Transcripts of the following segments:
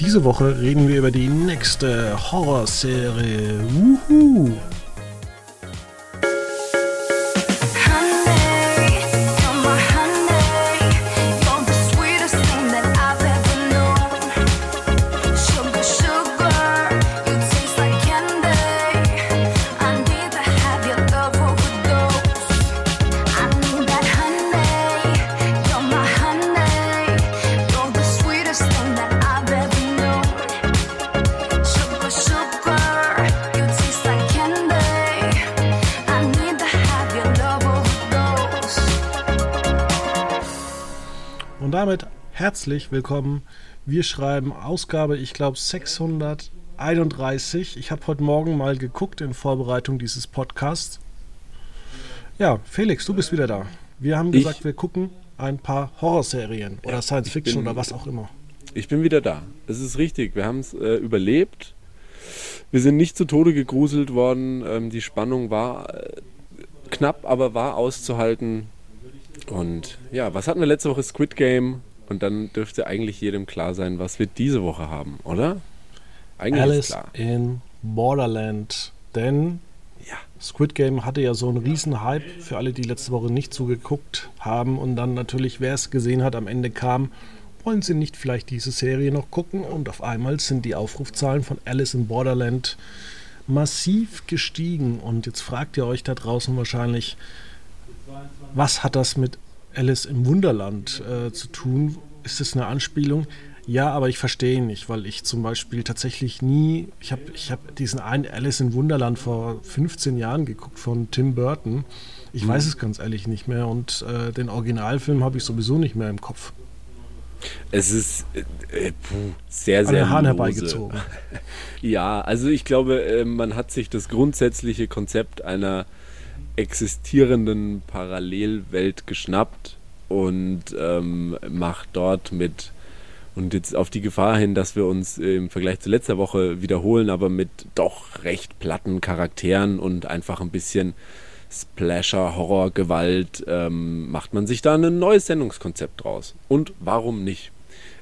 Diese Woche reden wir über die nächste Horrorserie. Wuhu! Herzlich willkommen. Wir schreiben Ausgabe, ich glaube, 631. Ich habe heute Morgen mal geguckt in Vorbereitung dieses Podcasts. Ja, Felix, du bist wieder da. Wir haben gesagt, ich, wir gucken ein paar Horrorserien oder ja, Science Fiction bin, oder was auch immer. Ich bin wieder da. Es ist richtig. Wir haben es äh, überlebt. Wir sind nicht zu Tode gegruselt worden. Ähm, die Spannung war äh, knapp, aber war auszuhalten. Und ja, was hatten wir letzte Woche? Squid Game. Und dann dürfte eigentlich jedem klar sein, was wir diese Woche haben, oder? Eigentlich Alice in Borderland. Denn ja. Squid Game hatte ja so einen riesen Hype für alle, die letzte Woche nicht zugeguckt haben. Und dann natürlich, wer es gesehen hat, am Ende kam, wollen Sie nicht vielleicht diese Serie noch gucken? Und auf einmal sind die Aufrufzahlen von Alice in Borderland massiv gestiegen. Und jetzt fragt ihr euch da draußen wahrscheinlich, was hat das mit Alice im Wunderland äh, zu tun. Ist das eine Anspielung? Ja, aber ich verstehe ihn nicht, weil ich zum Beispiel tatsächlich nie, ich habe ich hab diesen einen Alice im Wunderland vor 15 Jahren geguckt von Tim Burton. Ich mhm. weiß es ganz ehrlich nicht mehr und äh, den Originalfilm habe ich sowieso nicht mehr im Kopf. Es ist äh, äh puh, sehr, sehr. An Hahn herbeigezogen. ja, also ich glaube, äh, man hat sich das grundsätzliche Konzept einer existierenden Parallelwelt geschnappt und ähm, macht dort mit und jetzt auf die Gefahr hin, dass wir uns im Vergleich zu letzter Woche wiederholen, aber mit doch recht platten Charakteren und einfach ein bisschen Splasher, Horror, Gewalt, ähm, macht man sich da ein neues Sendungskonzept draus. Und warum nicht?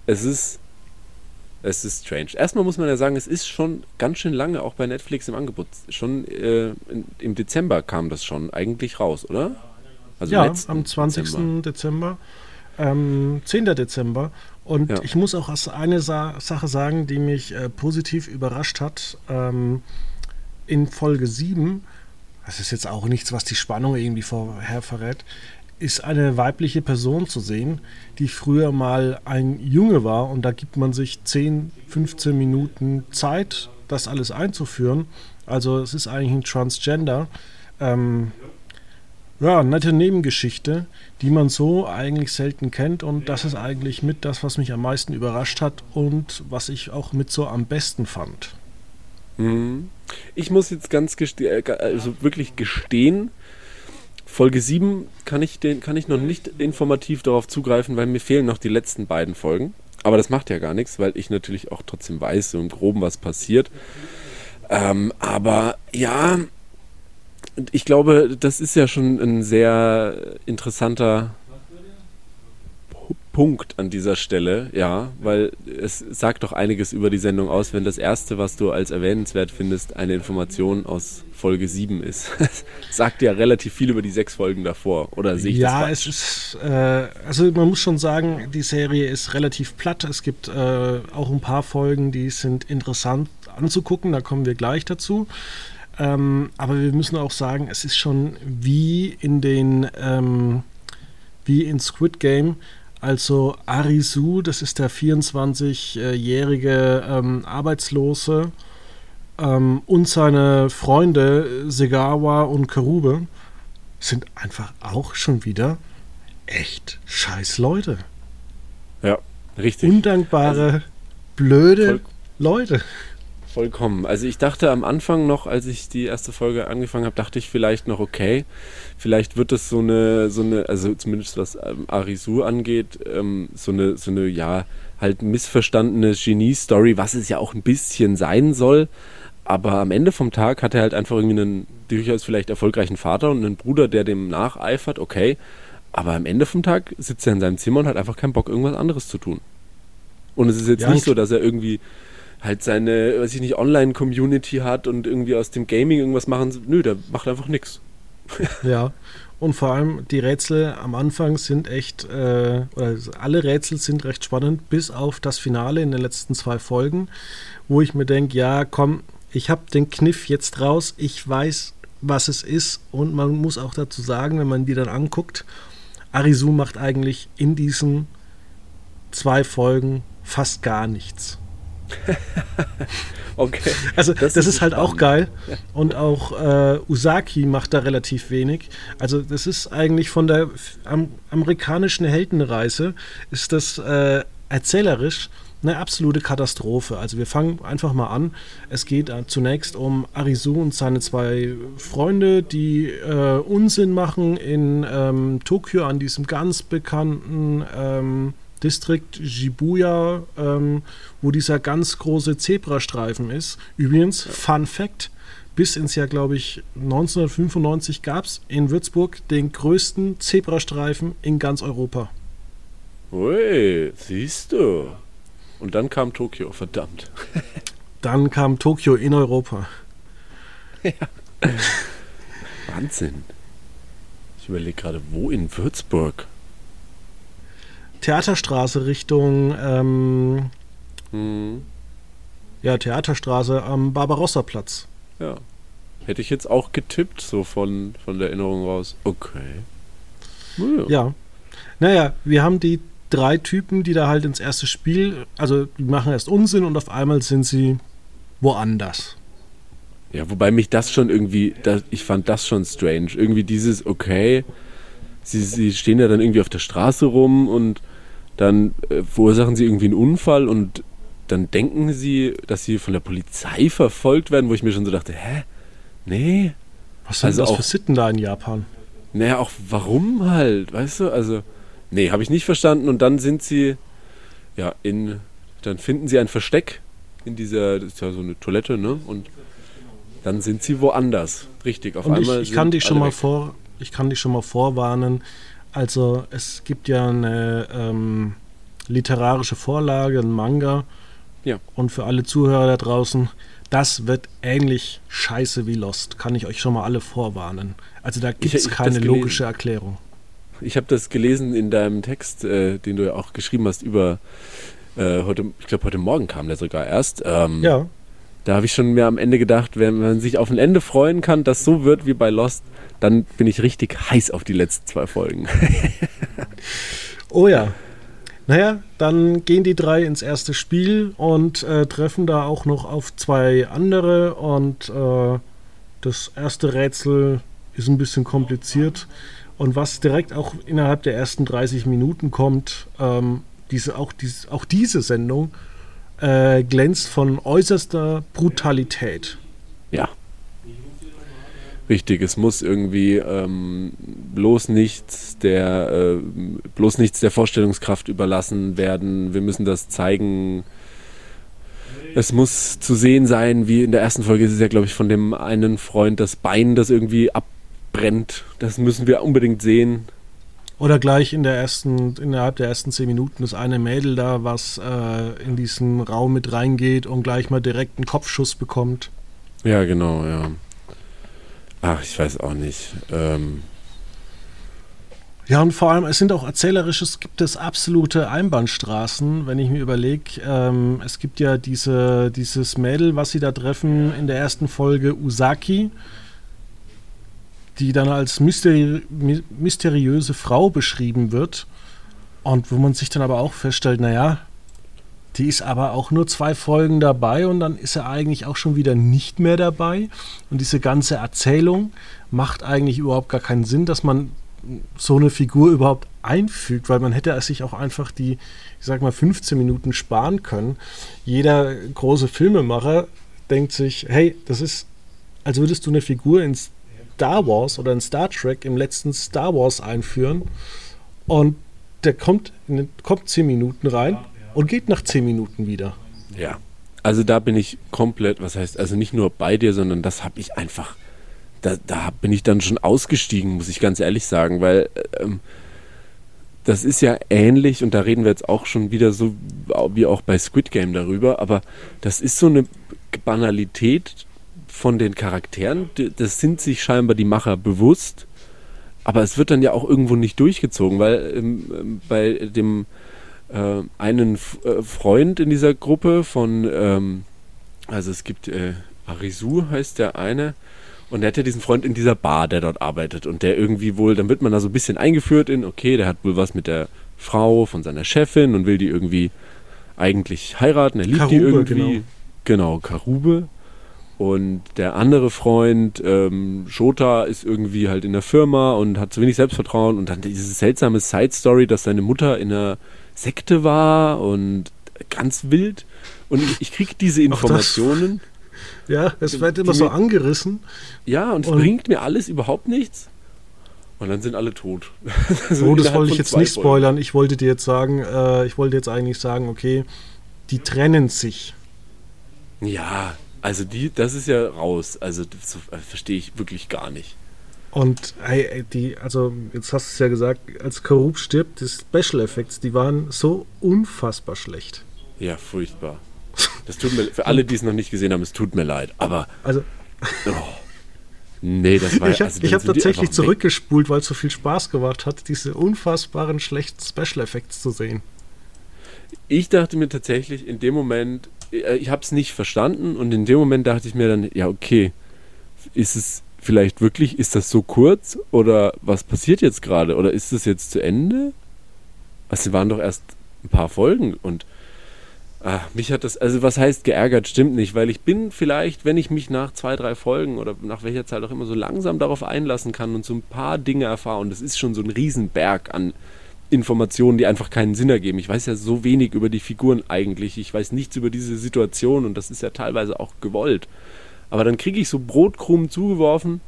Es ist es ist strange. Erstmal muss man ja sagen, es ist schon ganz schön lange auch bei Netflix im Angebot. Schon äh, in, im Dezember kam das schon eigentlich raus, oder? Also ja, am 20. Dezember. Dezember ähm, 10. Dezember. Und ja. ich muss auch eine Sa Sache sagen, die mich äh, positiv überrascht hat. Ähm, in Folge 7, das ist jetzt auch nichts, was die Spannung irgendwie vorher verrät, ist eine weibliche Person zu sehen, die früher mal ein Junge war und da gibt man sich 10, 15 Minuten Zeit, das alles einzuführen. Also es ist eigentlich ein Transgender. Ähm, ja, nette Nebengeschichte, die man so eigentlich selten kennt und das ist eigentlich mit das, was mich am meisten überrascht hat und was ich auch mit so am besten fand. Mhm. Ich muss jetzt ganz äh, also wirklich gestehen, Folge 7 kann ich, den, kann ich noch nicht informativ darauf zugreifen, weil mir fehlen noch die letzten beiden Folgen. Aber das macht ja gar nichts, weil ich natürlich auch trotzdem weiß, so im Groben, was passiert. Ähm, aber ja, ich glaube, das ist ja schon ein sehr interessanter Punkt an dieser Stelle, ja, weil es sagt doch einiges über die Sendung aus, wenn das Erste, was du als erwähnenswert findest, eine Information aus Folge 7 ist. sagt ja relativ viel über die sechs Folgen davor, oder sehe ich ja, das Ja, es ist, äh, also man muss schon sagen, die Serie ist relativ platt. Es gibt äh, auch ein paar Folgen, die sind interessant anzugucken, da kommen wir gleich dazu. Ähm, aber wir müssen auch sagen, es ist schon wie in den, ähm, wie in Squid Game, also Arisu, das ist der 24-jährige ähm, Arbeitslose ähm, und seine Freunde Segawa und Karube sind einfach auch schon wieder echt scheiß Leute. Ja, richtig. Undankbare, also, blöde Leute. Vollkommen. Also ich dachte am Anfang noch, als ich die erste Folge angefangen habe, dachte ich vielleicht noch, okay, vielleicht wird es so eine, so eine, also zumindest was ähm, Arisu angeht, ähm, so eine, so eine, ja, halt missverstandene Genie-Story, was es ja auch ein bisschen sein soll. Aber am Ende vom Tag hat er halt einfach irgendwie einen durchaus vielleicht erfolgreichen Vater und einen Bruder, der dem nacheifert, okay. Aber am Ende vom Tag sitzt er in seinem Zimmer und hat einfach keinen Bock, irgendwas anderes zu tun. Und es ist jetzt ja, nicht so, dass er irgendwie halt seine, weiß ich nicht, Online-Community hat und irgendwie aus dem Gaming irgendwas machen. Nö, der macht einfach nichts. ja, und vor allem die Rätsel am Anfang sind echt, äh, oder alle Rätsel sind recht spannend, bis auf das Finale in den letzten zwei Folgen, wo ich mir denke, ja, komm, ich habe den Kniff jetzt raus, ich weiß, was es ist und man muss auch dazu sagen, wenn man die dann anguckt, Arisu macht eigentlich in diesen zwei Folgen fast gar nichts. okay. Also das, das ist, ist, halt spannend. auch geil. Und auch äh, Usaki macht da relativ wenig. Also das ist eigentlich von der am, amerikanischen Heldenreise ist das äh, erzählerisch eine absolute Katastrophe. Also wir fangen einfach mal an. Es geht zunächst um Arisu und seine zwei Freunde, die äh, Unsinn machen in ähm, Tokio an diesem ganz bekannten ähm, Distrikt Shibuya, ähm, wo dieser ganz große Zebrastreifen ist. Übrigens, Fun Fact, bis ins Jahr, glaube ich, 1995 gab es in Würzburg den größten Zebrastreifen in ganz Europa. Ui, siehst du. Und dann kam Tokio, verdammt. dann kam Tokio in Europa. Ja. Wahnsinn. Ich überlege gerade, wo in Würzburg? Theaterstraße Richtung ähm, hm. ja, Theaterstraße am Barbarossa-Platz. Ja. Hätte ich jetzt auch getippt, so von, von der Erinnerung raus. Okay. Naja. Ja. Naja, wir haben die drei Typen, die da halt ins erste Spiel, also die machen erst Unsinn und auf einmal sind sie woanders. Ja, wobei mich das schon irgendwie, das, ich fand das schon strange. Irgendwie dieses, okay, sie, sie stehen ja dann irgendwie auf der Straße rum und dann äh, verursachen sie irgendwie einen Unfall und dann denken sie, dass sie von der Polizei verfolgt werden, wo ich mir schon so dachte, hä? Nee. Was sind also das auch, für Sitten da in Japan? Naja, auch warum halt, weißt du? Also, nee, habe ich nicht verstanden. Und dann sind sie, ja, in, dann finden sie ein Versteck in dieser, das ist ja so eine Toilette, ne? Und dann sind sie woanders. Richtig, auf Und einmal. Ich, ich kann dich schon mal vor, ich kann dich schon mal vorwarnen, also es gibt ja eine ähm, literarische Vorlage, ein Manga. Ja. Und für alle Zuhörer da draußen, das wird ähnlich scheiße wie Lost. Kann ich euch schon mal alle vorwarnen. Also da gibt es keine logische Erklärung. Ich habe das gelesen in deinem Text, äh, den du ja auch geschrieben hast über äh, heute, ich glaube heute Morgen kam der sogar erst. Ähm, ja. Da habe ich schon mir am Ende gedacht, wenn man sich auf ein Ende freuen kann, das so wird wie bei Lost, dann bin ich richtig heiß auf die letzten zwei Folgen. oh ja. Naja, dann gehen die drei ins erste Spiel und äh, treffen da auch noch auf zwei andere. Und äh, das erste Rätsel ist ein bisschen kompliziert. Und was direkt auch innerhalb der ersten 30 Minuten kommt, ähm, diese, auch, diese, auch diese Sendung äh, glänzt von äußerster Brutalität. Ja. Richtig, es muss irgendwie ähm, bloß nichts der äh, bloß nichts der Vorstellungskraft überlassen werden. Wir müssen das zeigen. Es muss zu sehen sein, wie in der ersten Folge ist es ja, glaube ich, von dem einen Freund das Bein, das irgendwie abbrennt. Das müssen wir unbedingt sehen. Oder gleich in der ersten, innerhalb der ersten zehn Minuten das eine Mädel da, was äh, in diesen Raum mit reingeht und gleich mal direkt einen Kopfschuss bekommt. Ja, genau, ja. Ach, ich weiß auch nicht. Ähm ja, und vor allem, es sind auch erzählerisch, es gibt es absolute Einbahnstraßen, wenn ich mir überlege, ähm, es gibt ja diese, dieses Mädel, was sie da treffen in der ersten Folge, Usaki, die dann als mysteri mysteriöse Frau beschrieben wird und wo man sich dann aber auch feststellt, naja, die ist aber auch nur zwei Folgen dabei und dann ist er eigentlich auch schon wieder nicht mehr dabei. Und diese ganze Erzählung macht eigentlich überhaupt gar keinen Sinn, dass man so eine Figur überhaupt einfügt, weil man hätte sich auch einfach die, ich sag mal, 15 Minuten sparen können. Jeder große Filmemacher denkt sich, hey, das ist, als würdest du eine Figur in Star Wars oder in Star Trek im letzten Star Wars einführen und der kommt, kommt 10 Minuten rein und geht nach zehn Minuten wieder. Ja. Also da bin ich komplett, was heißt, also nicht nur bei dir, sondern das habe ich einfach, da, da bin ich dann schon ausgestiegen, muss ich ganz ehrlich sagen, weil ähm, das ist ja ähnlich und da reden wir jetzt auch schon wieder so wie auch bei Squid Game darüber, aber das ist so eine Banalität von den Charakteren, das sind sich scheinbar die Macher bewusst, aber es wird dann ja auch irgendwo nicht durchgezogen, weil ähm, bei dem äh, einen F äh, Freund in dieser Gruppe von, ähm, also es gibt äh, Arisu heißt der eine, und der hat ja diesen Freund in dieser Bar, der dort arbeitet und der irgendwie wohl, dann wird man da so ein bisschen eingeführt in, okay, der hat wohl was mit der Frau von seiner Chefin und will die irgendwie eigentlich heiraten, er liebt Karube, die irgendwie. Genau. genau, Karube. Und der andere Freund, ähm, Shota, ist irgendwie halt in der Firma und hat zu wenig Selbstvertrauen. Und dann diese seltsame Side-Story, dass seine Mutter in einer Sekte war und ganz wild. Und ich, ich kriege diese Informationen. Ja, es wird immer so angerissen. Ja, und es bringt mir alles überhaupt nichts. Und dann sind alle tot. also oh, das wollte ich jetzt nicht spoilern. Ich wollte dir jetzt sagen, äh, ich wollte jetzt eigentlich sagen, okay, die trennen sich. Ja, also die, das ist ja raus. Also das äh, verstehe ich wirklich gar nicht. Und hey, die, also jetzt hast du es ja gesagt, als Karub stirbt, die Special Effects, die waren so unfassbar schlecht. Ja, furchtbar. Das tut mir, für alle, die es noch nicht gesehen haben, es tut mir leid. Aber. Also. Oh, nee, das war Ich habe also, hab tatsächlich zurückgespult, weil es so viel Spaß gemacht hat, diese unfassbaren schlechten Special Effects zu sehen. Ich dachte mir tatsächlich in dem Moment, ich habe es nicht verstanden und in dem Moment dachte ich mir dann, ja, okay, ist es vielleicht wirklich, ist das so kurz oder was passiert jetzt gerade oder ist es jetzt zu Ende? Also, waren doch erst ein paar Folgen und ach, mich hat das, also was heißt geärgert, stimmt nicht, weil ich bin vielleicht, wenn ich mich nach zwei, drei Folgen oder nach welcher Zeit auch immer so langsam darauf einlassen kann und so ein paar Dinge erfahre und das ist schon so ein Riesenberg an Informationen, die einfach keinen Sinn ergeben. Ich weiß ja so wenig über die Figuren eigentlich. Ich weiß nichts über diese Situation und das ist ja teilweise auch gewollt. Aber dann kriege ich so Brotkrumen zugeworfen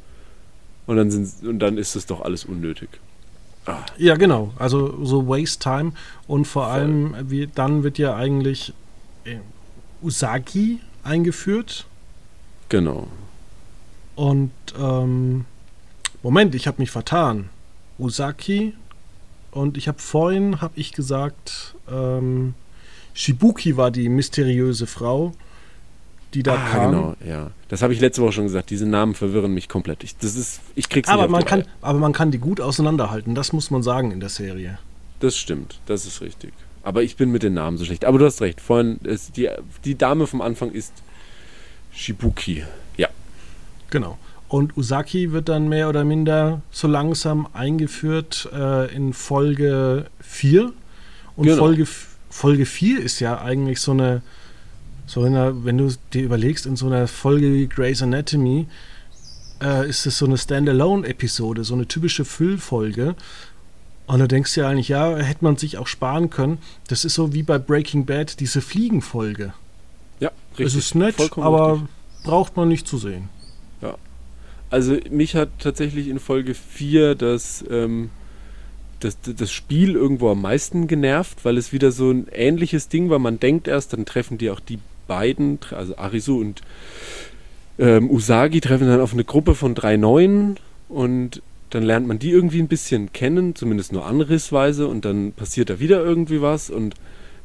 und dann, sind, und dann ist das doch alles unnötig. Ah. Ja, genau. Also so Waste Time und vor Voll. allem wie, dann wird ja eigentlich äh, Usagi eingeführt. Genau. Und ähm, Moment, ich habe mich vertan. Usaki und ich habe vorhin habe ich gesagt, ähm, Shibuki war die mysteriöse Frau die da ah, kam. Genau, ja. Das habe ich letzte Woche schon gesagt. Diese Namen verwirren mich komplett. Ich, das ist, ich krieg's aber nicht man kann, Aber man kann die gut auseinanderhalten. Das muss man sagen in der Serie. Das stimmt. Das ist richtig. Aber ich bin mit den Namen so schlecht. Aber du hast recht. Vorhin die, die Dame vom Anfang ist Shibuki. Ja. Genau. Und Usaki wird dann mehr oder minder so langsam eingeführt äh, in Folge 4. Und genau. Folge, Folge 4 ist ja eigentlich so eine so einer, wenn du dir überlegst, in so einer Folge wie Grey's Anatomy, äh, ist es so eine Standalone-Episode, so eine typische Füllfolge. Und da denkst du ja eigentlich, ja, hätte man sich auch sparen können. Das ist so wie bei Breaking Bad, diese Fliegenfolge. Ja, richtig. Es ist nett, Vollkommen aber richtig. braucht man nicht zu sehen. Also mich hat tatsächlich in Folge 4 das, ähm, das, das Spiel irgendwo am meisten genervt, weil es wieder so ein ähnliches Ding war. Man denkt erst, dann treffen die auch die beiden, also Arisu und ähm, Usagi, treffen dann auf eine Gruppe von drei Neuen und dann lernt man die irgendwie ein bisschen kennen, zumindest nur anrissweise und dann passiert da wieder irgendwie was und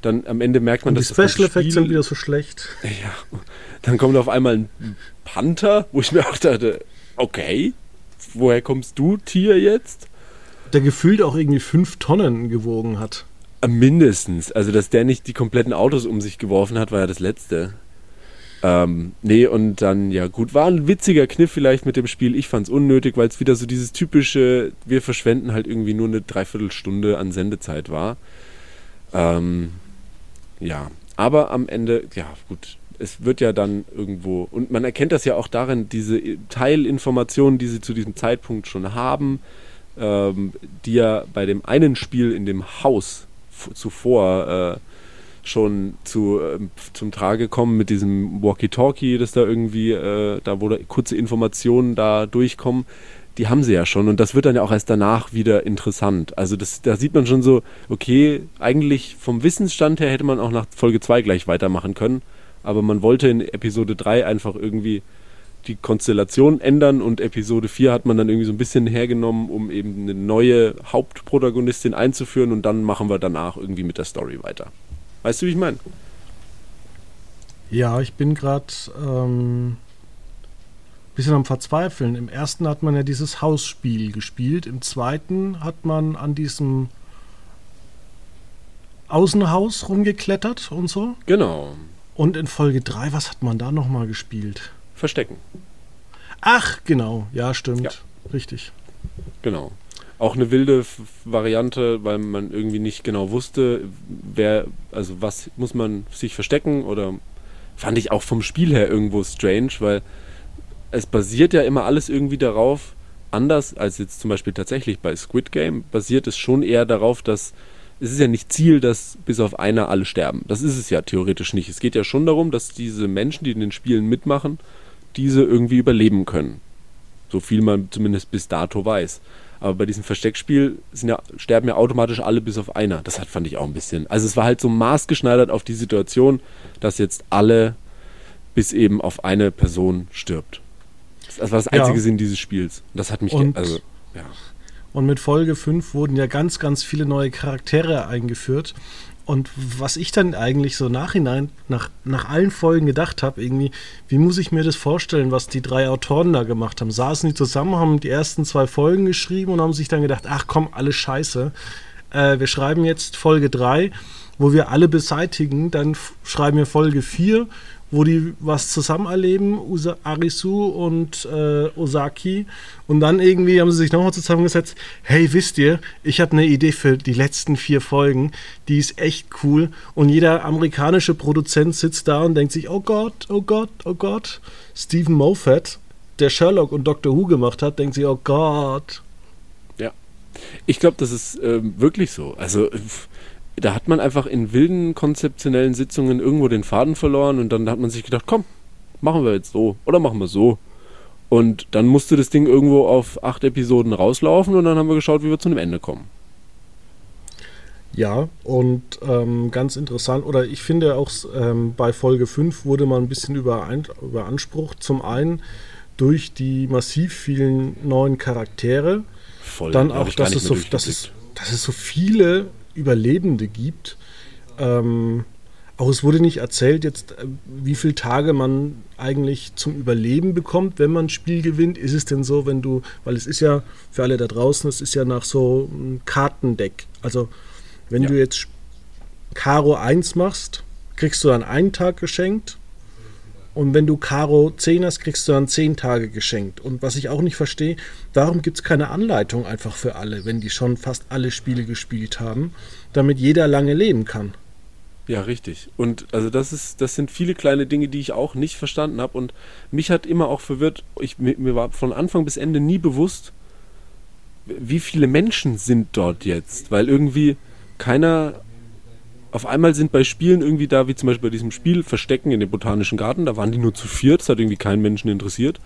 dann am Ende merkt man, und dass die Special Effects sind wieder so schlecht. Ja, dann kommt auf einmal ein Panther, wo ich mir auch dachte, okay, woher kommst du, Tier jetzt? Der gefühlt auch irgendwie fünf Tonnen gewogen hat. Mindestens. Also, dass der nicht die kompletten Autos um sich geworfen hat, war ja das Letzte. Ähm, nee, und dann, ja gut, war ein witziger Kniff vielleicht mit dem Spiel. Ich fand es unnötig, weil es wieder so dieses typische, wir verschwenden halt irgendwie nur eine Dreiviertelstunde an Sendezeit war. Ähm, ja, aber am Ende, ja gut, es wird ja dann irgendwo, und man erkennt das ja auch darin, diese Teilinformationen, die sie zu diesem Zeitpunkt schon haben, ähm, die ja bei dem einen Spiel in dem Haus zuvor äh, schon zu, äh, zum Trage kommen mit diesem Walkie-Talkie, das da irgendwie, äh, da wo da kurze Informationen da durchkommen, die haben sie ja schon und das wird dann ja auch erst danach wieder interessant. Also das, da sieht man schon so, okay, eigentlich vom Wissensstand her hätte man auch nach Folge 2 gleich weitermachen können, aber man wollte in Episode 3 einfach irgendwie die Konstellation ändern und Episode 4 hat man dann irgendwie so ein bisschen hergenommen, um eben eine neue Hauptprotagonistin einzuführen und dann machen wir danach irgendwie mit der Story weiter. Weißt du, wie ich meine? Ja, ich bin gerade ähm, bisschen am Verzweifeln. Im ersten hat man ja dieses Hausspiel gespielt, im zweiten hat man an diesem Außenhaus rumgeklettert und so. Genau. Und in Folge 3, was hat man da nochmal gespielt? Verstecken. Ach, genau. Ja, stimmt. Ja. Richtig. Genau. Auch eine wilde Variante, weil man irgendwie nicht genau wusste, wer, also was muss man sich verstecken oder fand ich auch vom Spiel her irgendwo strange, weil es basiert ja immer alles irgendwie darauf, anders als jetzt zum Beispiel tatsächlich bei Squid Game, basiert es schon eher darauf, dass es ist ja nicht Ziel, dass bis auf einer alle sterben. Das ist es ja theoretisch nicht. Es geht ja schon darum, dass diese Menschen, die in den Spielen mitmachen, diese irgendwie überleben können. So viel man zumindest bis dato weiß. Aber bei diesem Versteckspiel ja, sterben ja automatisch alle bis auf einer. Das hat, fand ich auch ein bisschen. Also es war halt so maßgeschneidert auf die Situation, dass jetzt alle bis eben auf eine Person stirbt. Das war das einzige ja. Sinn dieses Spiels. Das hat mich, und, also, ja. Und mit Folge 5 wurden ja ganz, ganz viele neue Charaktere eingeführt. Und was ich dann eigentlich so nachhinein, nach, nach allen Folgen gedacht habe, irgendwie, wie muss ich mir das vorstellen, was die drei Autoren da gemacht haben? Saßen die zusammen, haben die ersten zwei Folgen geschrieben und haben sich dann gedacht, ach komm, alles scheiße. Äh, wir schreiben jetzt Folge 3, wo wir alle beseitigen, dann schreiben wir Folge 4 wo die was zusammen erleben, Usa Arisu und äh, Osaki. Und dann irgendwie haben sie sich nochmal zusammengesetzt. Hey, wisst ihr, ich habe eine Idee für die letzten vier Folgen. Die ist echt cool. Und jeder amerikanische Produzent sitzt da und denkt sich, oh Gott, oh Gott, oh Gott. Stephen Moffat, der Sherlock und Doctor Who gemacht hat, denkt sich, oh Gott. Ja. Ich glaube, das ist äh, wirklich so. Also da hat man einfach in wilden konzeptionellen Sitzungen irgendwo den Faden verloren und dann hat man sich gedacht, komm, machen wir jetzt so oder machen wir so. Und dann musste das Ding irgendwo auf acht Episoden rauslaufen und dann haben wir geschaut, wie wir zu einem Ende kommen. Ja, und ähm, ganz interessant, oder ich finde auch ähm, bei Folge 5 wurde man ein bisschen überein, überansprucht. Zum einen durch die massiv vielen neuen Charaktere. Voll, dann auch, dass es, so, dass, es, dass es so viele Überlebende gibt. Ähm, auch es wurde nicht erzählt, jetzt, äh, wie viele Tage man eigentlich zum Überleben bekommt, wenn man ein Spiel gewinnt. Ist es denn so, wenn du, weil es ist ja für alle da draußen, es ist ja nach so einem Kartendeck. Also, wenn ja. du jetzt Karo 1 machst, kriegst du dann einen Tag geschenkt. Und wenn du Karo 10 hast, kriegst du dann 10 Tage geschenkt. Und was ich auch nicht verstehe, warum gibt es keine Anleitung einfach für alle, wenn die schon fast alle Spiele gespielt haben, damit jeder lange leben kann? Ja, richtig. Und also das ist, das sind viele kleine Dinge, die ich auch nicht verstanden habe. Und mich hat immer auch verwirrt, ich, mir war von Anfang bis Ende nie bewusst, wie viele Menschen sind dort jetzt. Weil irgendwie keiner auf einmal sind bei Spielen irgendwie da, wie zum Beispiel bei diesem Spiel Verstecken in dem Botanischen Garten, da waren die nur zu viert, das hat irgendwie keinen Menschen interessiert.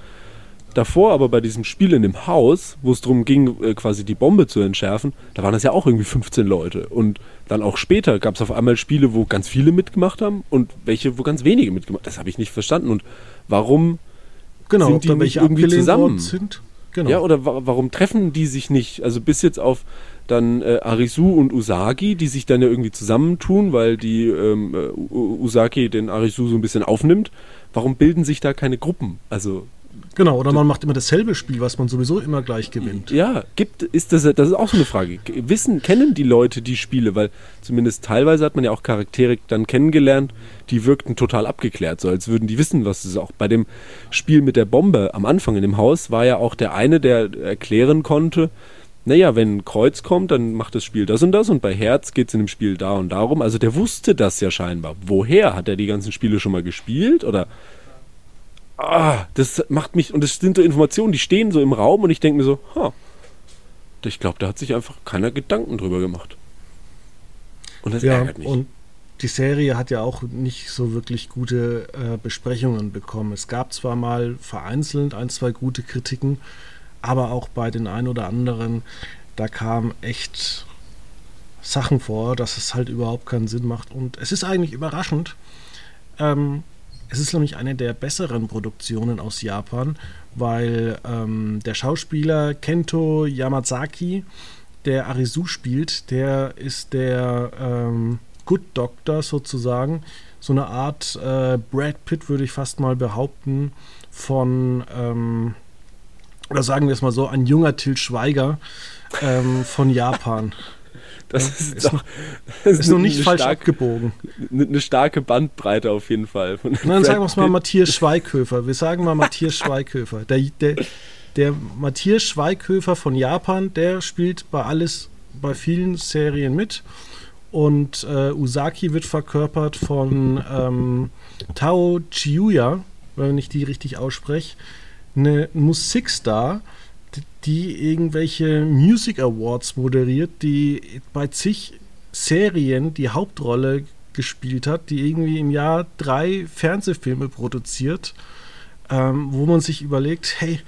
Davor aber bei diesem Spiel in dem Haus, wo es darum ging, äh, quasi die Bombe zu entschärfen, da waren das ja auch irgendwie 15 Leute. Und dann auch später gab es auf einmal Spiele, wo ganz viele mitgemacht haben und welche, wo ganz wenige mitgemacht haben. Das habe ich nicht verstanden. Und warum genau, sind die nicht irgendwie zusammen? Sind. Genau. Ja, oder wa warum treffen die sich nicht? Also bis jetzt auf dann äh, Arisu und Usagi, die sich dann ja irgendwie zusammentun, weil die ähm, äh, Usagi den Arisu so ein bisschen aufnimmt. Warum bilden sich da keine Gruppen? Also Genau, oder man macht immer dasselbe Spiel, was man sowieso immer gleich gewinnt. Ja, gibt, ist das, das ist auch so eine Frage. Wissen, kennen die Leute die Spiele? Weil zumindest teilweise hat man ja auch Charaktere dann kennengelernt, die wirkten total abgeklärt, so als würden die wissen, was es ist. Auch bei dem Spiel mit der Bombe am Anfang in dem Haus war ja auch der eine, der erklären konnte, naja, wenn ein Kreuz kommt, dann macht das Spiel das und das und bei Herz geht es in dem Spiel da und darum. Also der wusste das ja scheinbar. Woher? Hat er die ganzen Spiele schon mal gespielt oder ah, das macht mich, und das sind so Informationen, die stehen so im Raum und ich denke mir so, ha, ich glaube, da hat sich einfach keiner Gedanken drüber gemacht. Und das ja, ärgert mich. Und die Serie hat ja auch nicht so wirklich gute äh, Besprechungen bekommen. Es gab zwar mal vereinzelt ein, zwei gute Kritiken, aber auch bei den ein oder anderen, da kamen echt Sachen vor, dass es halt überhaupt keinen Sinn macht. Und es ist eigentlich überraschend. Ähm, Es ist nämlich eine der besseren Produktionen aus Japan, weil ähm, der Schauspieler Kento Yamazaki, der Arisu spielt, der ist der ähm, Good Doctor sozusagen. So eine Art äh, Brad Pitt, würde ich fast mal behaupten, von, ähm, oder sagen wir es mal so, ein junger Till Schweiger ähm, von Japan. Das ist, ist, noch, ist, ist noch nicht falsch stark, abgebogen. Eine starke Bandbreite auf jeden Fall. Von dann sagen wir es mal Matthias Schweighöfer. Wir sagen mal Matthias Schweighöfer. Der, der, der Matthias Schweighöfer von Japan, der spielt bei alles, bei vielen Serien mit. Und äh, Usaki wird verkörpert von ähm, Tao Chiuya, wenn ich die richtig ausspreche. Eine Musikstar, die irgendwelche Music Awards moderiert, die bei zig Serien die Hauptrolle gespielt hat, die irgendwie im Jahr drei Fernsehfilme produziert, ähm, wo man sich überlegt, hey,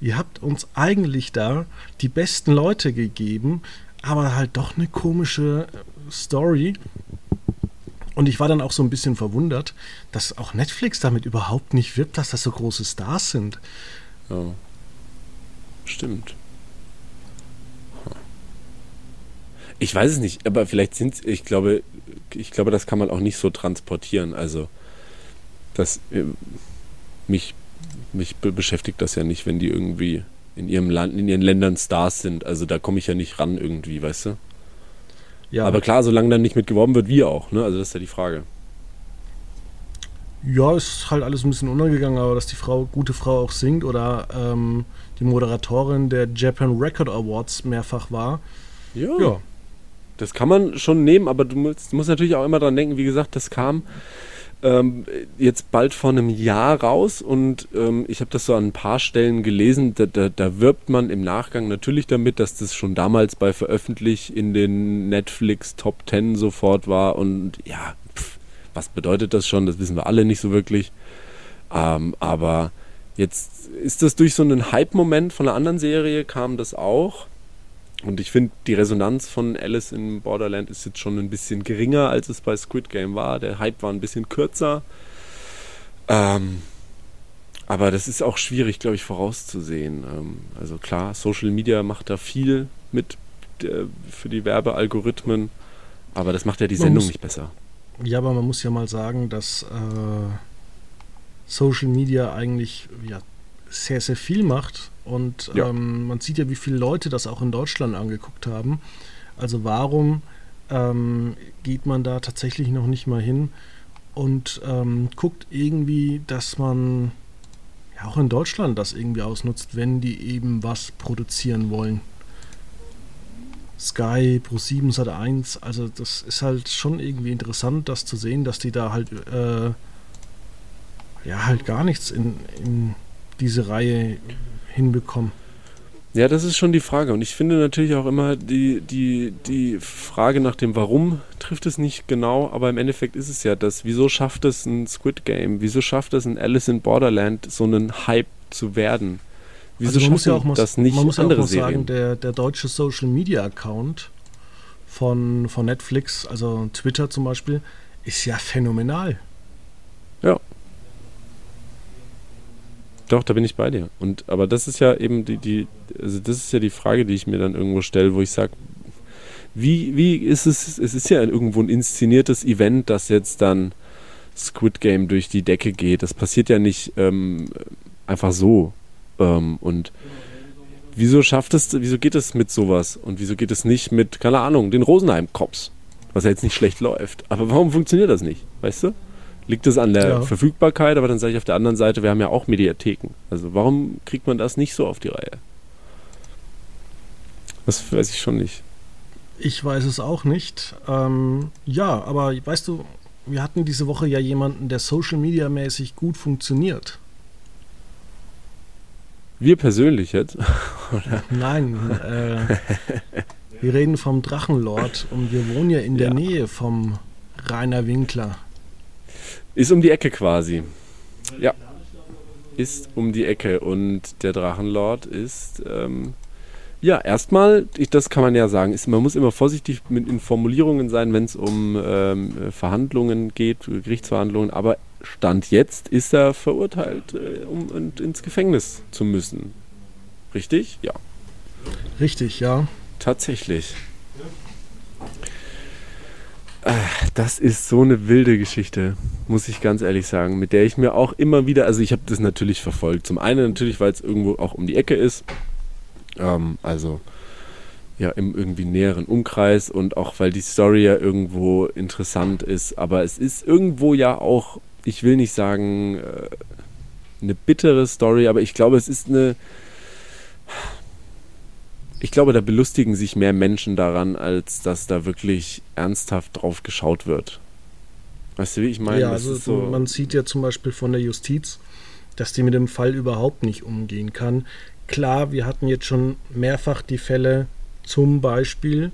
ihr habt uns eigentlich da die besten Leute gegeben, aber halt doch eine komische Story. Und ich war dann auch so ein bisschen verwundert, dass auch Netflix damit überhaupt nicht wirbt, dass das so große Stars sind. Ja. Stimmt. Ich weiß es nicht, aber vielleicht sind ich glaube, ich glaube, das kann man auch nicht so transportieren. Also, das äh, mich, mich beschäftigt das ja nicht, wenn die irgendwie in ihrem Land, in ihren Ländern Stars sind. Also da komme ich ja nicht ran irgendwie, weißt du? Ja. Aber klar, solange dann nicht mit geworben wird, wir auch, ne? Also das ist ja die Frage. Ja, ist halt alles ein bisschen untergegangen, aber dass die Frau, gute Frau auch singt oder ähm, die Moderatorin der Japan Record Awards mehrfach war. Ja. ja. Das kann man schon nehmen, aber du musst, musst natürlich auch immer dran denken, wie gesagt, das kam ähm, jetzt bald vor einem Jahr raus und ähm, ich habe das so an ein paar Stellen gelesen. Da, da, da, wirbt man im Nachgang natürlich damit, dass das schon damals bei Veröffentlich in den Netflix Top 10 sofort war und ja, pff, was bedeutet das schon? Das wissen wir alle nicht so wirklich. Ähm, aber Jetzt ist das durch so einen Hype-Moment von einer anderen Serie kam das auch. Und ich finde, die Resonanz von Alice in Borderland ist jetzt schon ein bisschen geringer, als es bei Squid Game war. Der Hype war ein bisschen kürzer. Ähm, aber das ist auch schwierig, glaube ich, vorauszusehen. Ähm, also klar, Social Media macht da viel mit äh, für die Werbealgorithmen, aber das macht ja die Sendung nicht besser. Ja, aber man muss ja mal sagen, dass äh, Social Media eigentlich ja, sehr, sehr viel macht. Und ja. ähm, man sieht ja, wie viele Leute das auch in Deutschland angeguckt haben. Also warum ähm, geht man da tatsächlich noch nicht mal hin und ähm, guckt irgendwie, dass man ja auch in Deutschland das irgendwie ausnutzt, wenn die eben was produzieren wollen. Sky, Pro7, Sat1, also das ist halt schon irgendwie interessant, das zu sehen, dass die da halt äh, ja halt gar nichts in, in diese Reihe hinbekommen. Ja, das ist schon die Frage. Und ich finde natürlich auch immer die, die, die Frage nach dem Warum trifft es nicht genau, aber im Endeffekt ist es ja das, wieso schafft es ein Squid Game, wieso schafft es ein Alice in Borderland, so einen Hype zu werden? Wieso also man muss ja auch mal, das nicht man muss andere ja auch sagen, der, der deutsche Social Media Account von, von Netflix, also Twitter zum Beispiel, ist ja phänomenal. Ja. Doch, da bin ich bei dir. Und aber das ist ja eben die, die also das ist ja die Frage, die ich mir dann irgendwo stelle, wo ich sage, wie, wie ist es, es ist ja irgendwo ein inszeniertes Event, das jetzt dann Squid Game durch die Decke geht. Das passiert ja nicht ähm, einfach so. Ähm, und wieso schafft es, wieso geht es mit sowas? Und wieso geht es nicht mit, keine Ahnung, den Rosenheim-Cops? Was ja jetzt nicht schlecht läuft. Aber warum funktioniert das nicht? Weißt du? liegt es an der ja. Verfügbarkeit, aber dann sage ich auf der anderen Seite, wir haben ja auch Mediatheken. Also warum kriegt man das nicht so auf die Reihe? Das weiß ich schon nicht. Ich weiß es auch nicht. Ähm, ja, aber weißt du, wir hatten diese Woche ja jemanden, der Social Media mäßig gut funktioniert. Wir persönlich jetzt? Nein, äh, wir reden vom Drachenlord und wir wohnen ja in der ja. Nähe vom Rainer Winkler. Ist um die Ecke quasi. Ja. Ist um die Ecke. Und der Drachenlord ist, ähm, ja, erstmal, das kann man ja sagen, ist, man muss immer vorsichtig mit in Formulierungen sein, wenn es um ähm, Verhandlungen geht, Gerichtsverhandlungen. Aber Stand jetzt ist er verurteilt, äh, um ins Gefängnis zu müssen. Richtig? Ja. Richtig, ja. Tatsächlich. Äh, das ist so eine wilde Geschichte, muss ich ganz ehrlich sagen, mit der ich mir auch immer wieder, also ich habe das natürlich verfolgt. Zum einen natürlich, weil es irgendwo auch um die Ecke ist, ähm, also ja im irgendwie näheren Umkreis und auch weil die Story ja irgendwo interessant ist, aber es ist irgendwo ja auch, ich will nicht sagen äh, eine bittere Story, aber ich glaube, es ist eine ich glaube, da belustigen sich mehr Menschen daran, als dass da wirklich ernsthaft drauf geschaut wird. Weißt du, wie ich meine? Ja, also so man sieht ja zum Beispiel von der Justiz, dass die mit dem Fall überhaupt nicht umgehen kann. Klar, wir hatten jetzt schon mehrfach die Fälle, zum Beispiel,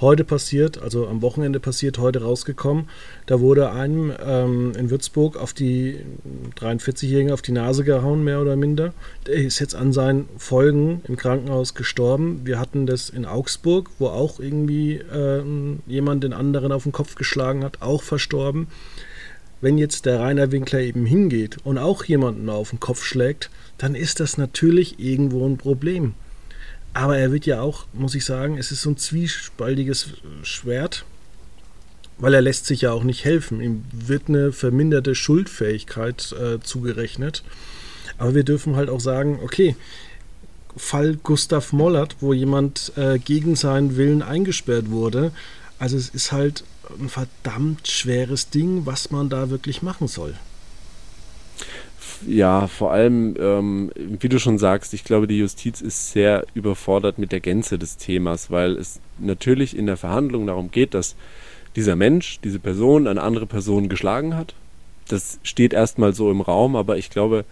heute passiert, also am Wochenende passiert, heute rausgekommen. Da wurde einem ähm, in Würzburg auf die 43-Jährigen auf die Nase gehauen, mehr oder minder. Der ist jetzt an seinen Folgen im Krankenhaus gestorben. Wir hatten das in Augsburg, wo auch irgendwie äh, jemand den anderen auf den Kopf geschlagen hat, auch verstorben. Wenn jetzt der Rainer Winkler eben hingeht und auch jemanden auf den Kopf schlägt, dann ist das natürlich irgendwo ein Problem. Aber er wird ja auch, muss ich sagen, es ist so ein zwiespaltiges Schwert, weil er lässt sich ja auch nicht helfen. Ihm wird eine verminderte Schuldfähigkeit äh, zugerechnet. Aber wir dürfen halt auch sagen, okay, Fall Gustav Mollert, wo jemand äh, gegen seinen Willen eingesperrt wurde. Also es ist halt ein verdammt schweres Ding, was man da wirklich machen soll ja, vor allem, ähm, wie du schon sagst, ich glaube, die Justiz ist sehr überfordert mit der Gänze des Themas, weil es natürlich in der Verhandlung darum geht, dass dieser Mensch, diese Person eine andere Person geschlagen hat. Das steht erstmal so im Raum, aber ich glaube,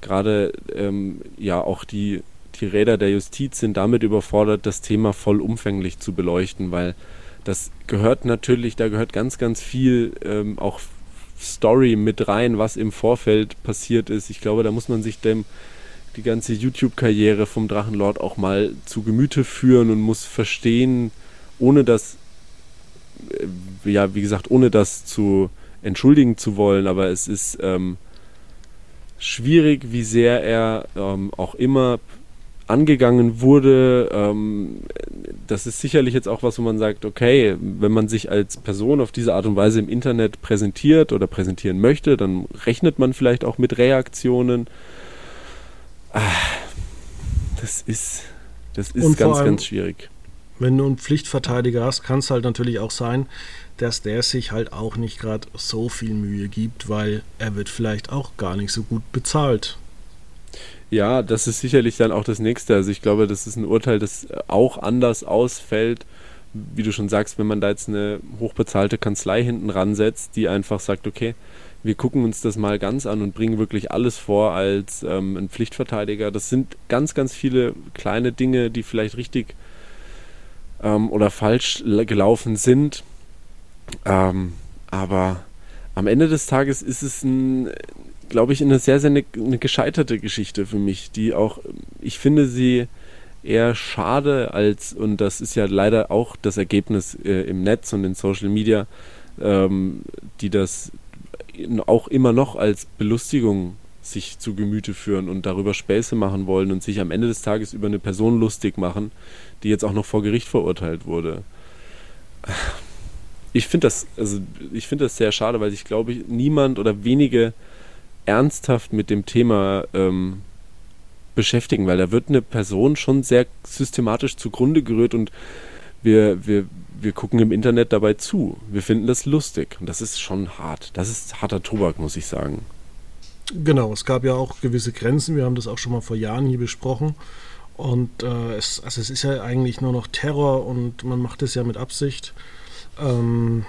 gerade ähm, ja auch die, die Räder der Justiz sind damit überfordert, das Thema vollumfänglich zu beleuchten, weil das gehört natürlich, da gehört ganz, ganz viel ähm, auch Story mit rein, was im Vorfeld passiert ist. Ich glaube, da muss man sich dem die ganze YouTube-Karriere vom Drachenlord auch mal zu Gemüte führen und muss verstehen, ohne das, äh, ja, wie gesagt, ohne das zu entschuldigen zu wollen, aber es ist ähm, schwierig, wie sehr er ähm, auch immer angegangen wurde. Ähm, das ist sicherlich jetzt auch was, wo man sagt, okay, wenn man sich als Person auf diese Art und Weise im Internet präsentiert oder präsentieren möchte, dann rechnet man vielleicht auch mit Reaktionen. Ah, das ist, das ist ganz, allem, ganz schwierig. Wenn du einen Pflichtverteidiger hast, kann es halt natürlich auch sein, dass der sich halt auch nicht gerade so viel Mühe gibt, weil er wird vielleicht auch gar nicht so gut bezahlt. Ja, das ist sicherlich dann auch das nächste. Also ich glaube, das ist ein Urteil, das auch anders ausfällt, wie du schon sagst, wenn man da jetzt eine hochbezahlte Kanzlei hinten ransetzt, die einfach sagt, okay, wir gucken uns das mal ganz an und bringen wirklich alles vor als ähm, ein Pflichtverteidiger. Das sind ganz, ganz viele kleine Dinge, die vielleicht richtig ähm, oder falsch gelaufen sind. Ähm, aber am Ende des Tages ist es ein, glaube ich, eine sehr, sehr eine, eine, gescheiterte Geschichte für mich, die auch, ich finde sie eher schade als, und das ist ja leider auch das Ergebnis äh, im Netz und in Social Media, ähm, die das auch immer noch als Belustigung sich zu Gemüte führen und darüber Späße machen wollen und sich am Ende des Tages über eine Person lustig machen, die jetzt auch noch vor Gericht verurteilt wurde. Ich finde das, also ich finde das sehr schade, weil ich glaube, niemand oder wenige ernsthaft mit dem Thema ähm, beschäftigen, weil da wird eine Person schon sehr systematisch zugrunde gerührt und wir, wir, wir gucken im Internet dabei zu. Wir finden das lustig und das ist schon hart. Das ist harter Tobak, muss ich sagen. Genau, es gab ja auch gewisse Grenzen. Wir haben das auch schon mal vor Jahren hier besprochen. Und äh, es, also es ist ja eigentlich nur noch Terror und man macht es ja mit Absicht. Ähm,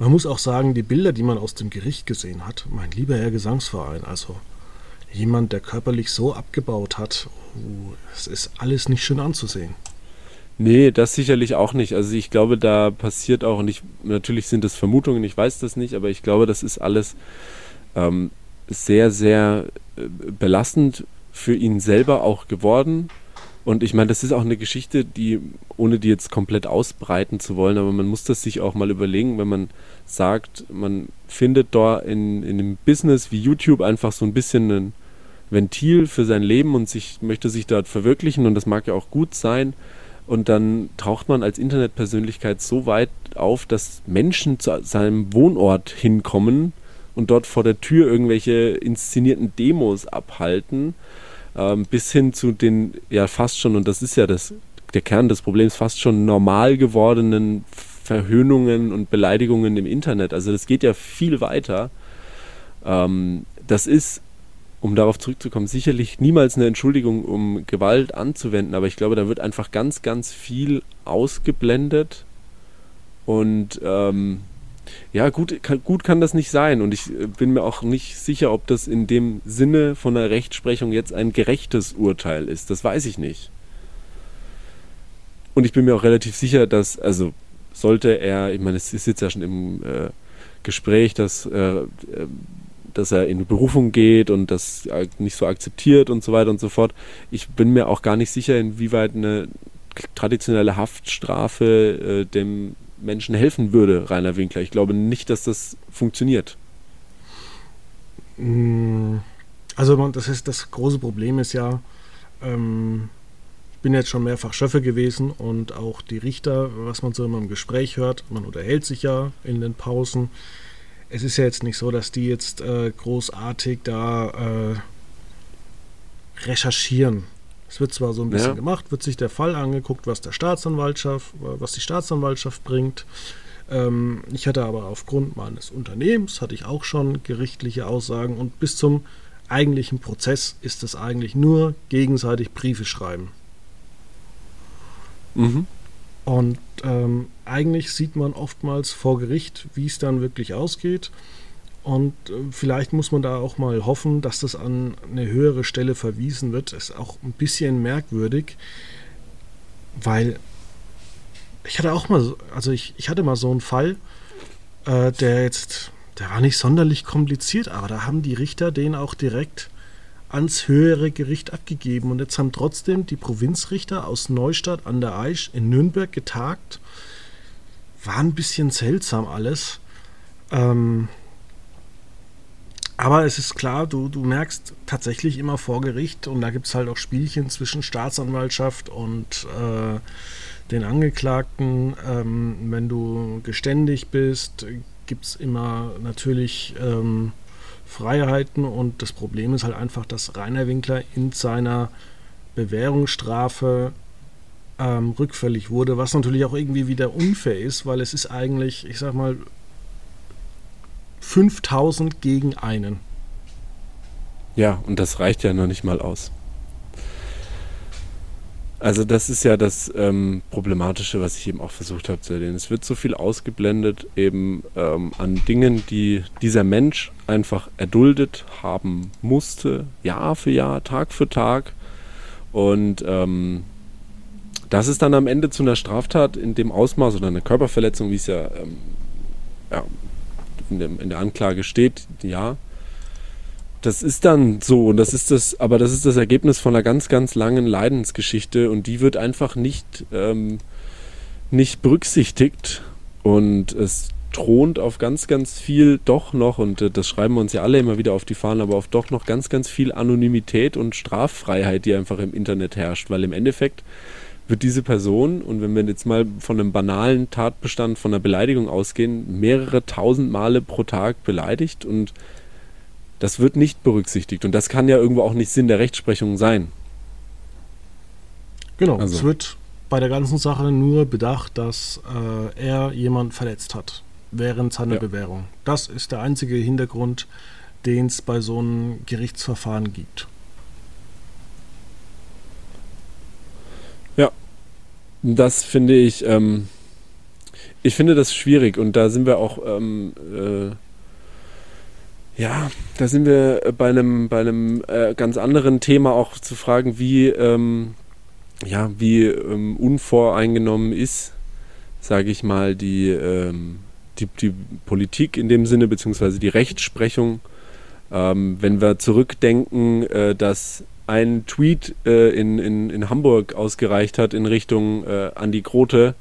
man muss auch sagen, die Bilder, die man aus dem Gericht gesehen hat, mein lieber Herr Gesangsverein, also jemand, der körperlich so abgebaut hat, oh, es ist alles nicht schön anzusehen. Nee, das sicherlich auch nicht. Also ich glaube, da passiert auch, und ich, natürlich sind das Vermutungen, ich weiß das nicht, aber ich glaube, das ist alles ähm, sehr, sehr äh, belastend für ihn selber auch geworden. Und ich meine, das ist auch eine Geschichte, die, ohne die jetzt komplett ausbreiten zu wollen, aber man muss das sich auch mal überlegen, wenn man sagt, man findet da in, in einem Business wie YouTube einfach so ein bisschen ein Ventil für sein Leben und sich, möchte sich dort verwirklichen und das mag ja auch gut sein. Und dann taucht man als Internetpersönlichkeit so weit auf, dass Menschen zu seinem Wohnort hinkommen und dort vor der Tür irgendwelche inszenierten Demos abhalten, ähm, bis hin zu den ja fast schon, und das ist ja das, der Kern des Problems, fast schon normal gewordenen Verhöhnungen und Beleidigungen im Internet. Also das geht ja viel weiter. Ähm, das ist um darauf zurückzukommen, sicherlich niemals eine Entschuldigung, um Gewalt anzuwenden, aber ich glaube, da wird einfach ganz, ganz viel ausgeblendet und ähm, ja, gut kann, gut kann das nicht sein und ich äh, bin mir auch nicht sicher, ob das in dem Sinne von der Rechtsprechung jetzt ein gerechtes Urteil ist. Das weiß ich nicht. Und ich bin mir auch relativ sicher, dass, also sollte er, ich meine, es ist jetzt ja schon im äh, Gespräch, dass äh, dass er in Berufung geht und das nicht so akzeptiert und so weiter und so fort. Ich bin mir auch gar nicht sicher, inwieweit eine traditionelle Haftstrafe äh, dem Menschen helfen würde, Rainer Winkler. Ich glaube nicht, dass das funktioniert. Mm, also das ist das große Problem ist ja, ähm, ich bin jetzt schon mehrfach Schöffe gewesen und auch die Richter, was man so immer im Gespräch hört, man unterhält sich ja in den Pausen es ist ja jetzt nicht so, dass die jetzt äh, großartig da äh, recherchieren. Es wird zwar so ein bisschen ja. gemacht, wird sich der Fall angeguckt, was der Staatsanwaltschaft, was die Staatsanwaltschaft bringt. Ähm, ich hatte aber aufgrund meines Unternehmens hatte ich auch schon gerichtliche Aussagen und bis zum eigentlichen Prozess ist es eigentlich nur gegenseitig Briefe schreiben. Mhm. Und ähm, eigentlich sieht man oftmals vor Gericht, wie es dann wirklich ausgeht. Und äh, vielleicht muss man da auch mal hoffen, dass das an eine höhere Stelle verwiesen wird. Das ist auch ein bisschen merkwürdig, weil ich hatte auch mal, also ich, ich hatte mal so einen Fall, äh, der jetzt, der war nicht sonderlich kompliziert, aber da haben die Richter den auch direkt ans höhere Gericht abgegeben. Und jetzt haben trotzdem die Provinzrichter aus Neustadt an der Aisch in Nürnberg getagt. War ein bisschen seltsam alles. Ähm, aber es ist klar, du, du merkst tatsächlich immer vor Gericht und da gibt es halt auch Spielchen zwischen Staatsanwaltschaft und äh, den Angeklagten. Ähm, wenn du geständig bist, gibt es immer natürlich ähm, Freiheiten und das Problem ist halt einfach, dass Rainer Winkler in seiner Bewährungsstrafe ähm, rückfällig wurde, was natürlich auch irgendwie wieder unfair ist, weil es ist eigentlich, ich sag mal, 5000 gegen einen. Ja, und das reicht ja noch nicht mal aus. Also das ist ja das ähm, Problematische, was ich eben auch versucht habe zu erwähnen. Es wird so viel ausgeblendet eben ähm, an Dingen, die dieser Mensch einfach erduldet haben musste, Jahr für Jahr, Tag für Tag. Und ähm, das ist dann am Ende zu einer Straftat in dem Ausmaß oder einer Körperverletzung, wie es ja, ähm, ja in, dem, in der Anklage steht, ja, das ist dann so und das ist das, aber das ist das Ergebnis von einer ganz, ganz langen Leidensgeschichte und die wird einfach nicht, ähm, nicht berücksichtigt und es thront auf ganz, ganz viel doch noch, und äh, das schreiben wir uns ja alle immer wieder auf die Fahnen, aber auf doch noch ganz, ganz viel Anonymität und Straffreiheit, die einfach im Internet herrscht, weil im Endeffekt wird diese Person, und wenn wir jetzt mal von einem banalen Tatbestand, von einer Beleidigung ausgehen, mehrere tausend Male pro Tag beleidigt und das wird nicht berücksichtigt und das kann ja irgendwo auch nicht Sinn der Rechtsprechung sein. Genau, also. es wird bei der ganzen Sache nur bedacht, dass äh, er jemand verletzt hat während seiner ja. Bewährung. Das ist der einzige Hintergrund, den es bei so einem Gerichtsverfahren gibt. Ja, das finde ich, ähm, ich finde das schwierig und da sind wir auch ähm, äh, ja, da sind wir bei einem, bei einem äh, ganz anderen Thema auch zu fragen, wie, ähm, ja, wie ähm, unvoreingenommen ist, sage ich mal, die, ähm, die, die Politik in dem Sinne, beziehungsweise die Rechtsprechung. Ähm, wenn wir zurückdenken, äh, dass einen Tweet äh, in, in, in Hamburg ausgereicht hat in Richtung äh, Andi Grote,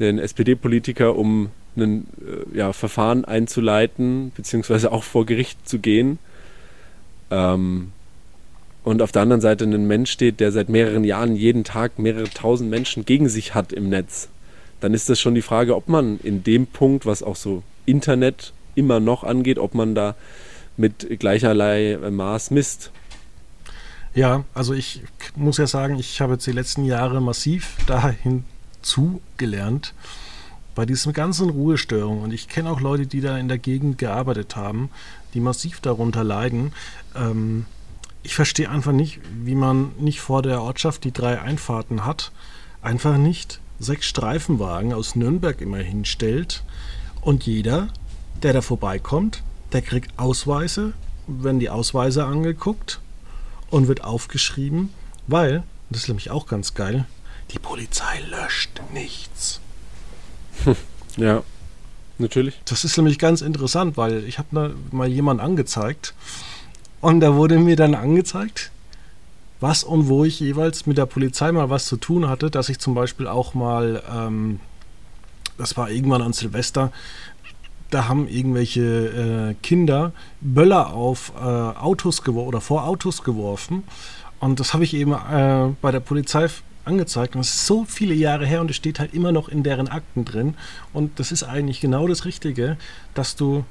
den SPD-Politiker, um ein äh, ja, Verfahren einzuleiten, beziehungsweise auch vor Gericht zu gehen. Ähm, und auf der anderen Seite ein Mensch steht, der seit mehreren Jahren jeden Tag mehrere tausend Menschen gegen sich hat im Netz, dann ist das schon die Frage, ob man in dem Punkt, was auch so Internet immer noch angeht, ob man da mit gleicherlei Maß misst. Ja, also ich muss ja sagen, ich habe jetzt die letzten Jahre massiv dahin zugelernt bei diesen ganzen Ruhestörungen. Und ich kenne auch Leute, die da in der Gegend gearbeitet haben, die massiv darunter leiden. Ähm, ich verstehe einfach nicht, wie man nicht vor der Ortschaft die drei Einfahrten hat, einfach nicht sechs Streifenwagen aus Nürnberg immer hinstellt und jeder, der da vorbeikommt, der kriegt Ausweise, werden die Ausweise angeguckt und wird aufgeschrieben, weil, das ist nämlich auch ganz geil, die Polizei löscht nichts. Ja, natürlich. Das ist nämlich ganz interessant, weil ich habe mal jemanden angezeigt und da wurde mir dann angezeigt, was und wo ich jeweils mit der Polizei mal was zu tun hatte, dass ich zum Beispiel auch mal, ähm, das war irgendwann an Silvester, da haben irgendwelche äh, Kinder Böller auf äh, Autos geworfen oder vor Autos geworfen. Und das habe ich eben äh, bei der Polizei angezeigt. Und das ist so viele Jahre her und es steht halt immer noch in deren Akten drin. Und das ist eigentlich genau das Richtige, dass du,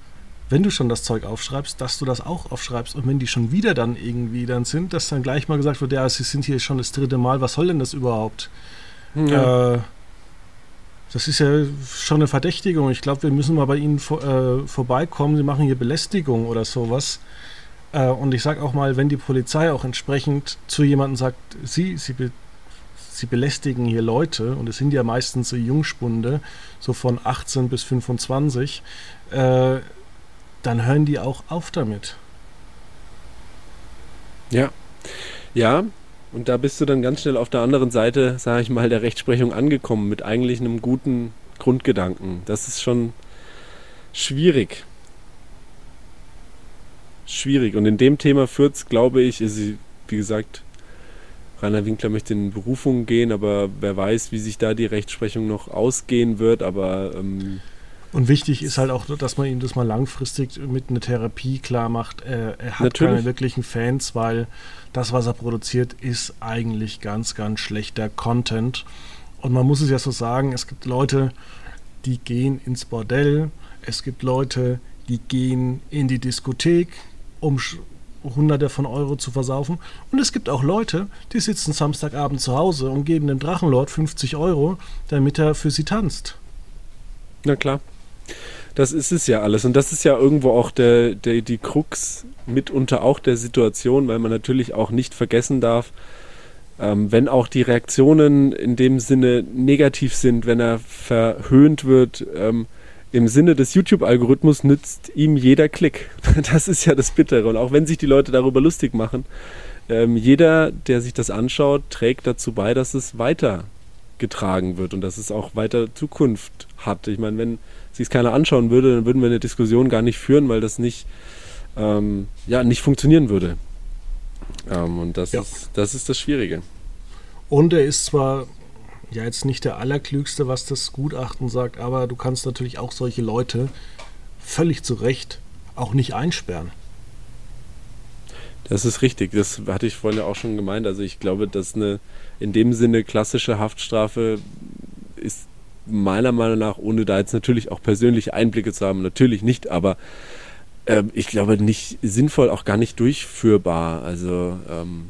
wenn du schon das Zeug aufschreibst, dass du das auch aufschreibst. Und wenn die schon wieder dann irgendwie dann sind, dass dann gleich mal gesagt wird, ja, sie sind hier schon das dritte Mal, was soll denn das überhaupt? Ja. Äh, das ist ja schon eine Verdächtigung. Ich glaube, wir müssen mal bei Ihnen vor, äh, vorbeikommen. Sie machen hier Belästigung oder sowas. Äh, und ich sage auch mal, wenn die Polizei auch entsprechend zu jemandem sagt, Sie, Sie be sie belästigen hier Leute und es sind ja meistens so Jungspunde, so von 18 bis 25, äh, dann hören die auch auf damit. Ja, ja, und da bist du dann ganz schnell auf der anderen Seite, sage ich mal, der Rechtsprechung angekommen mit eigentlich einem guten Grundgedanken. Das ist schon schwierig. Schwierig. Und in dem Thema führt es, glaube ich, ist, wie gesagt, Rainer Winkler möchte in Berufung gehen, aber wer weiß, wie sich da die Rechtsprechung noch ausgehen wird. Aber ähm, und wichtig ist halt auch, dass man ihm das mal langfristig mit einer Therapie klar macht. Er, er hat Natürlich. keine wirklichen Fans, weil das, was er produziert, ist eigentlich ganz, ganz schlechter Content. Und man muss es ja so sagen, es gibt Leute, die gehen ins Bordell, es gibt Leute, die gehen in die Diskothek, um Hunderte von Euro zu versaufen. Und es gibt auch Leute, die sitzen Samstagabend zu Hause und geben dem Drachenlord 50 Euro, damit er für sie tanzt. Na klar. Das ist es ja alles. Und das ist ja irgendwo auch der, der, die Krux mitunter auch der Situation, weil man natürlich auch nicht vergessen darf, ähm, wenn auch die Reaktionen in dem Sinne negativ sind, wenn er verhöhnt wird, ähm, im Sinne des YouTube-Algorithmus nützt ihm jeder Klick. Das ist ja das Bittere. Und auch wenn sich die Leute darüber lustig machen, ähm, jeder, der sich das anschaut, trägt dazu bei, dass es weitergetragen wird und dass es auch weiter Zukunft hat. Ich meine, wenn sich es keiner anschauen würde, dann würden wir eine Diskussion gar nicht führen, weil das nicht, ähm, ja, nicht funktionieren würde. Ähm, und das, ja. ist, das ist das Schwierige. Und er ist zwar ja jetzt nicht der Allerklügste, was das Gutachten sagt, aber du kannst natürlich auch solche Leute völlig zu Recht auch nicht einsperren. Das ist richtig, das hatte ich vorhin ja auch schon gemeint. Also ich glaube, dass eine in dem Sinne klassische Haftstrafe ist meiner Meinung nach, ohne da jetzt natürlich auch persönliche Einblicke zu haben, natürlich nicht, aber äh, ich glaube nicht sinnvoll, auch gar nicht durchführbar. Also ähm,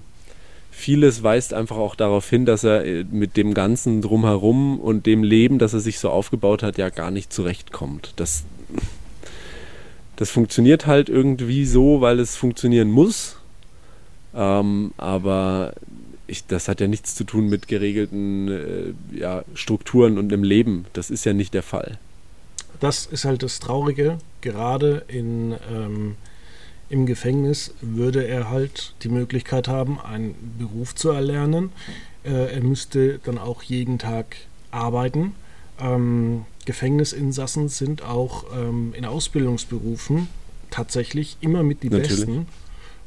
vieles weist einfach auch darauf hin, dass er äh, mit dem Ganzen drumherum und dem Leben, das er sich so aufgebaut hat, ja gar nicht zurechtkommt. Das, das funktioniert halt irgendwie so, weil es funktionieren muss. Ähm, aber ich, das hat ja nichts zu tun mit geregelten äh, ja, Strukturen und dem Leben. Das ist ja nicht der Fall. Das ist halt das Traurige, gerade in ähm, im Gefängnis würde er halt die Möglichkeit haben, einen Beruf zu erlernen. Äh, er müsste dann auch jeden Tag arbeiten. Ähm, Gefängnisinsassen sind auch ähm, in Ausbildungsberufen tatsächlich immer mit die Natürlich. Besten.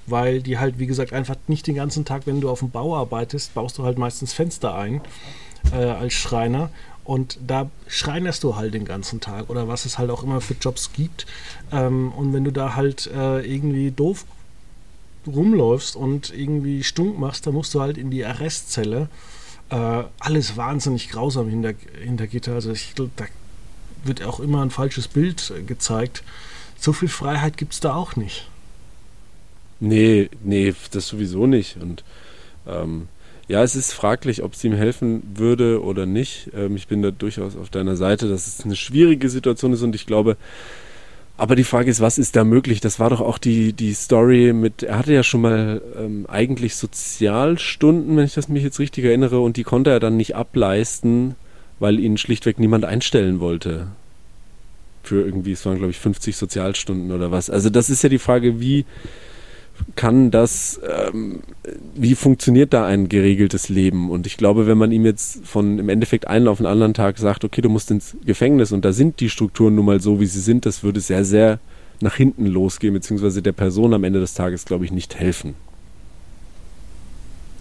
Weil die halt, wie gesagt, einfach nicht den ganzen Tag, wenn du auf dem Bau arbeitest, baust du halt meistens Fenster ein äh, als Schreiner. Und da schreinerst du halt den ganzen Tag oder was es halt auch immer für Jobs gibt. Ähm, und wenn du da halt äh, irgendwie doof rumläufst und irgendwie stunk machst, dann musst du halt in die Arrestzelle. Äh, alles wahnsinnig grausam hinter, hinter Gitter. Also ich da wird auch immer ein falsches Bild äh, gezeigt. So viel Freiheit gibt es da auch nicht. Nee, nee, das sowieso nicht. Und ähm, ja, es ist fraglich, ob es ihm helfen würde oder nicht. Ähm, ich bin da durchaus auf deiner Seite, dass es eine schwierige Situation ist und ich glaube, aber die Frage ist, was ist da möglich? Das war doch auch die, die Story mit, er hatte ja schon mal ähm, eigentlich Sozialstunden, wenn ich das mich jetzt richtig erinnere, und die konnte er dann nicht ableisten, weil ihn schlichtweg niemand einstellen wollte. Für irgendwie, es waren glaube ich 50 Sozialstunden oder was. Also das ist ja die Frage, wie, kann das, ähm, wie funktioniert da ein geregeltes Leben? Und ich glaube, wenn man ihm jetzt von im Endeffekt einen auf den anderen Tag sagt, okay, du musst ins Gefängnis und da sind die Strukturen nun mal so, wie sie sind, das würde sehr, sehr nach hinten losgehen, beziehungsweise der Person am Ende des Tages, glaube ich, nicht helfen.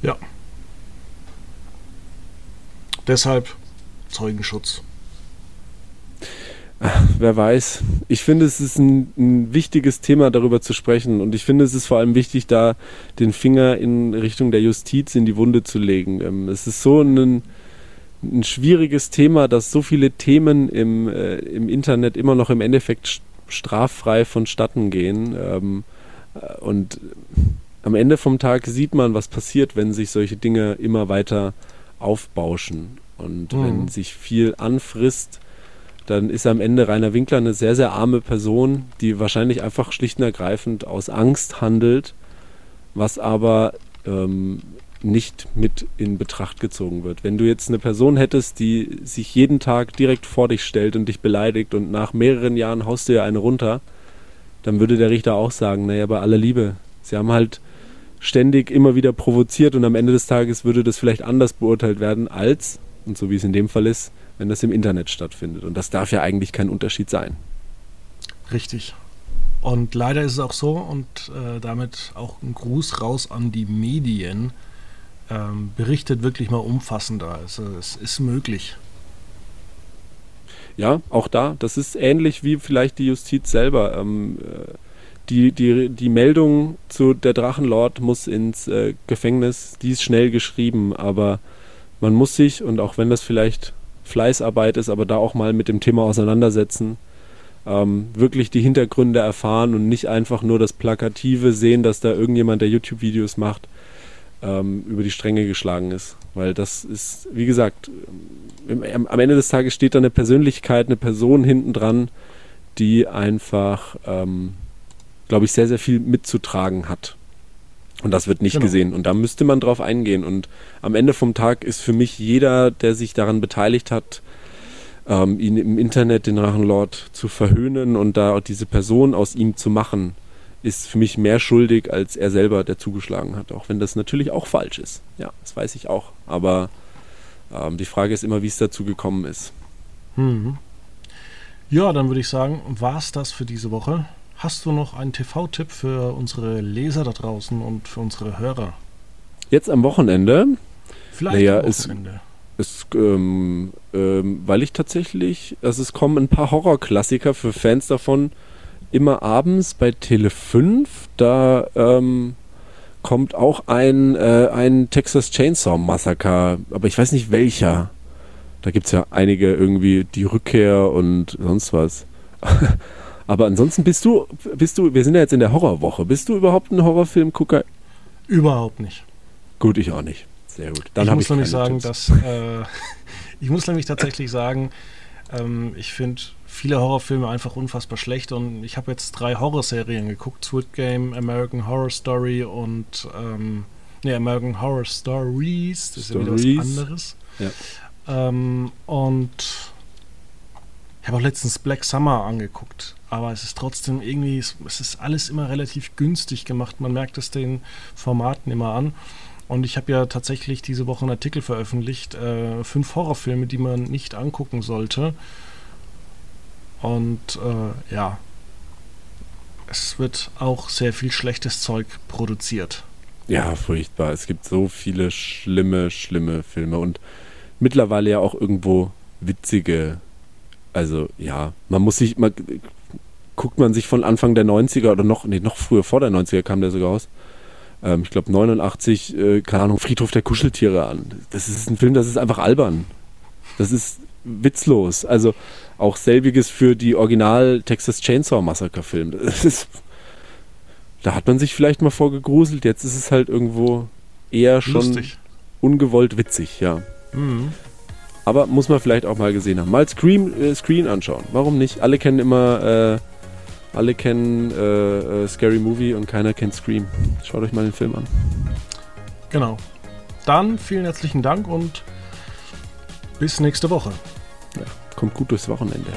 Ja. Deshalb Zeugenschutz. Wer weiß. Ich finde, es ist ein, ein, wichtiges Thema, darüber zu sprechen. Und ich finde, es ist vor allem wichtig, da den Finger in Richtung der Justiz in die Wunde zu legen. Ähm, es ist so ein, ein schwieriges Thema, dass so viele Themen im, äh, im Internet immer noch im Endeffekt straffrei vonstatten gehen. Ähm, äh, und am Ende vom Tag sieht man, was passiert, wenn sich solche Dinge immer weiter aufbauschen. Und mhm. wenn sich viel anfrisst, dann ist am Ende Rainer Winkler eine sehr, sehr arme Person, die wahrscheinlich einfach schlicht und ergreifend aus Angst handelt, was aber ähm, nicht mit in Betracht gezogen wird. Wenn du jetzt eine Person hättest, die sich jeden Tag direkt vor dich stellt und dich beleidigt und nach mehreren Jahren haust du ja eine runter, dann würde der Richter auch sagen, naja, bei aller Liebe, sie haben halt ständig immer wieder provoziert und am Ende des Tages würde das vielleicht anders beurteilt werden als, und so wie es in dem Fall ist, wenn das im Internet stattfindet. Und das darf ja eigentlich kein Unterschied sein. Richtig. Und leider ist es auch so, und äh, damit auch ein Gruß raus an die Medien, ähm, berichtet wirklich mal umfassender. Also es ist möglich. Ja, auch da. Das ist ähnlich wie vielleicht die Justiz selber. Ähm, äh, die, die, die Meldung zu der Drachenlord muss ins äh, Gefängnis, die ist schnell geschrieben, aber man muss sich, und auch wenn das vielleicht Fleißarbeit ist, aber da auch mal mit dem Thema auseinandersetzen. Ähm, wirklich die Hintergründe erfahren und nicht einfach nur das Plakative sehen, dass da irgendjemand, der YouTube-Videos macht, ähm, über die Stränge geschlagen ist. Weil das ist, wie gesagt, im, am Ende des Tages steht da eine Persönlichkeit, eine Person hinten dran, die einfach, ähm, glaube ich, sehr, sehr viel mitzutragen hat. Und das wird nicht genau. gesehen. Und da müsste man drauf eingehen. Und am Ende vom Tag ist für mich jeder, der sich daran beteiligt hat, ähm, ihn im Internet, den Drachenlord, zu verhöhnen und da diese Person aus ihm zu machen, ist für mich mehr schuldig als er selber, der zugeschlagen hat. Auch wenn das natürlich auch falsch ist. Ja, das weiß ich auch. Aber ähm, die Frage ist immer, wie es dazu gekommen ist. Mhm. Ja, dann würde ich sagen, war es das für diese Woche. Hast du noch einen TV-Tipp für unsere Leser da draußen und für unsere Hörer? Jetzt am Wochenende? Vielleicht naja, am Wochenende. Es, es, ähm, ähm, weil ich tatsächlich, also es kommen ein paar Horrorklassiker für Fans davon immer abends bei Tele 5. Da ähm, kommt auch ein, äh, ein Texas Chainsaw Massaker, aber ich weiß nicht welcher. Da gibt es ja einige irgendwie, die Rückkehr und sonst was. Aber ansonsten bist du, bist du, wir sind ja jetzt in der Horrorwoche. Bist du überhaupt ein Horrorfilmgucker? Überhaupt nicht. Gut, ich auch nicht. Sehr gut. Dann ich muss ich nämlich sagen, Tipps. dass äh, ich muss nämlich tatsächlich sagen, ähm, ich finde viele Horrorfilme einfach unfassbar schlecht und ich habe jetzt drei Horrorserien geguckt: Squid Game, American Horror Story und ähm, nee, American Horror Stories. Das ist Stories. ja wieder was anderes. Ja. Ähm, und ich habe auch letztens Black Summer angeguckt, aber es ist trotzdem irgendwie, es ist alles immer relativ günstig gemacht. Man merkt es den Formaten immer an. Und ich habe ja tatsächlich diese Woche einen Artikel veröffentlicht, äh, fünf Horrorfilme, die man nicht angucken sollte. Und äh, ja, es wird auch sehr viel schlechtes Zeug produziert. Ja, furchtbar. Es gibt so viele schlimme, schlimme Filme und mittlerweile ja auch irgendwo witzige. Also ja, man muss sich, mal guckt man sich von Anfang der 90er oder noch, nee, noch früher, vor der 90er kam der sogar raus. Ähm, ich glaube 89, äh, keine Ahnung, Friedhof der Kuscheltiere an. Das ist ein Film, das ist einfach albern. Das ist witzlos. Also auch selbiges für die Original Texas Chainsaw Massacre Film. Das ist, da hat man sich vielleicht mal vorgegruselt. Jetzt ist es halt irgendwo eher schon Lustig. ungewollt witzig, ja. Mhm. Aber muss man vielleicht auch mal gesehen haben. Mal Scream, äh, Screen anschauen. Warum nicht? Alle kennen immer, äh, alle kennen äh, äh, Scary Movie und keiner kennt Scream. Schaut euch mal den Film an. Genau. Dann vielen herzlichen Dank und bis nächste Woche. Ja, kommt gut durchs Wochenende.